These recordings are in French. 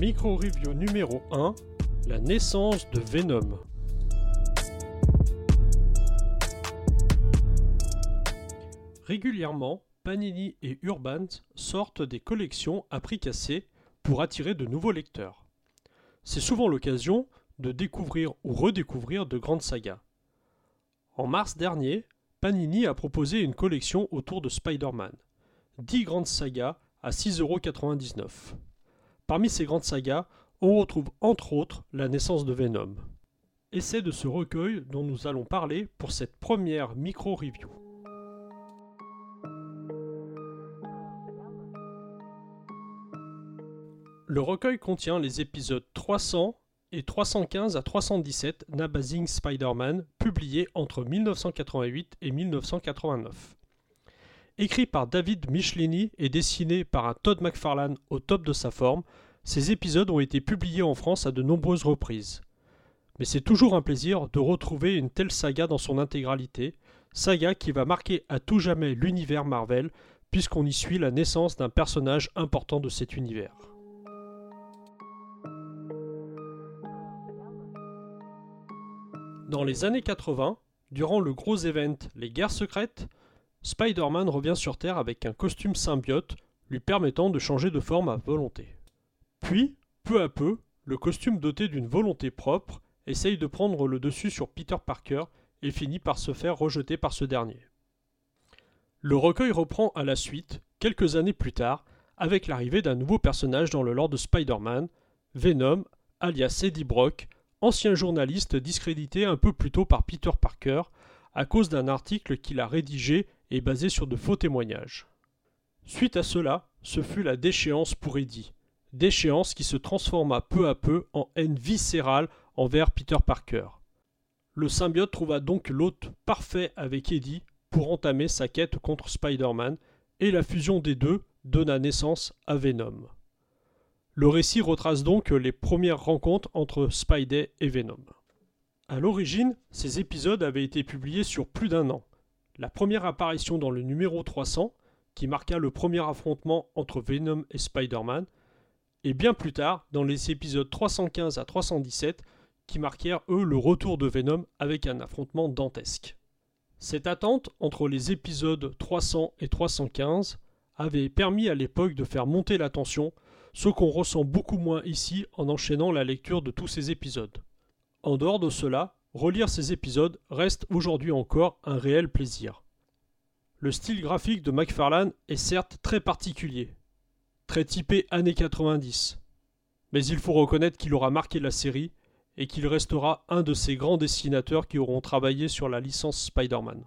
Micro review numéro 1 La naissance de Venom. Régulièrement, Panini et Urban sortent des collections à prix cassé pour attirer de nouveaux lecteurs. C'est souvent l'occasion de découvrir ou redécouvrir de grandes sagas. En mars dernier, Panini a proposé une collection autour de Spider-Man. 10 grandes sagas à 6,99€. Parmi ces grandes sagas, on retrouve entre autres la naissance de Venom. Et c'est de ce recueil dont nous allons parler pour cette première micro-review. Le recueil contient les épisodes 300 et 315 à 317 d'Amazing Spider-Man, publiés entre 1988 et 1989. Écrit par David Michelini et dessiné par un Todd McFarlane au top de sa forme, ces épisodes ont été publiés en France à de nombreuses reprises. Mais c'est toujours un plaisir de retrouver une telle saga dans son intégralité, saga qui va marquer à tout jamais l'univers Marvel, puisqu'on y suit la naissance d'un personnage important de cet univers. Dans les années 80, durant le gros event Les Guerres secrètes, Spider-Man revient sur Terre avec un costume symbiote lui permettant de changer de forme à volonté. Puis, peu à peu, le costume doté d'une volonté propre essaye de prendre le dessus sur Peter Parker et finit par se faire rejeter par ce dernier. Le recueil reprend à la suite, quelques années plus tard, avec l'arrivée d'un nouveau personnage dans le lore de Spider-Man, Venom, alias Eddie Brock, ancien journaliste discrédité un peu plus tôt par Peter Parker à cause d'un article qu'il a rédigé et basé sur de faux témoignages. Suite à cela, ce fut la déchéance pour Eddie, déchéance qui se transforma peu à peu en haine viscérale envers Peter Parker. Le symbiote trouva donc l'hôte parfait avec Eddie pour entamer sa quête contre Spider-Man, et la fusion des deux donna naissance à Venom. Le récit retrace donc les premières rencontres entre Spidey et Venom. À l'origine, ces épisodes avaient été publiés sur plus d'un an. La première apparition dans le numéro 300, qui marqua le premier affrontement entre Venom et Spider-Man, et bien plus tard dans les épisodes 315 à 317, qui marquèrent eux le retour de Venom avec un affrontement dantesque. Cette attente entre les épisodes 300 et 315 avait permis à l'époque de faire monter la tension ce qu'on ressent beaucoup moins ici en enchaînant la lecture de tous ces épisodes. En dehors de cela, relire ces épisodes reste aujourd'hui encore un réel plaisir. Le style graphique de McFarlane est certes très particulier, très typé années 90, mais il faut reconnaître qu'il aura marqué la série et qu'il restera un de ces grands dessinateurs qui auront travaillé sur la licence Spider-Man.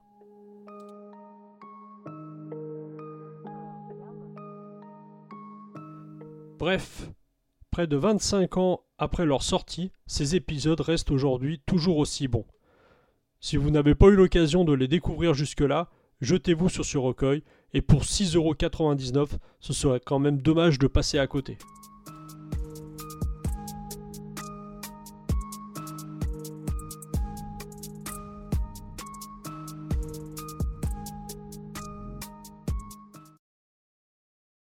Bref, près de 25 ans après leur sortie, ces épisodes restent aujourd'hui toujours aussi bons. Si vous n'avez pas eu l'occasion de les découvrir jusque-là, jetez-vous sur ce recueil, et pour 6,99€, ce serait quand même dommage de passer à côté.